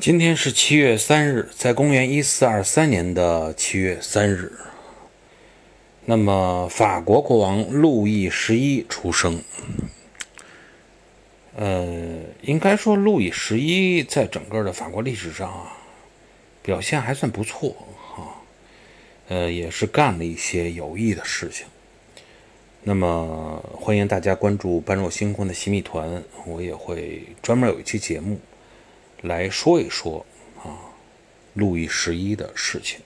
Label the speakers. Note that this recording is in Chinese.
Speaker 1: 今天是七月三日，在公元一四二三年的七月三日，那么法国国王路易十一出生。呃，应该说路易十一在整个的法国历史上啊，表现还算不错哈。呃，也是干了一些有益的事情。那么欢迎大家关注般若星空的新米团，我也会专门有一期节目。来说一说啊，路易十一的事情。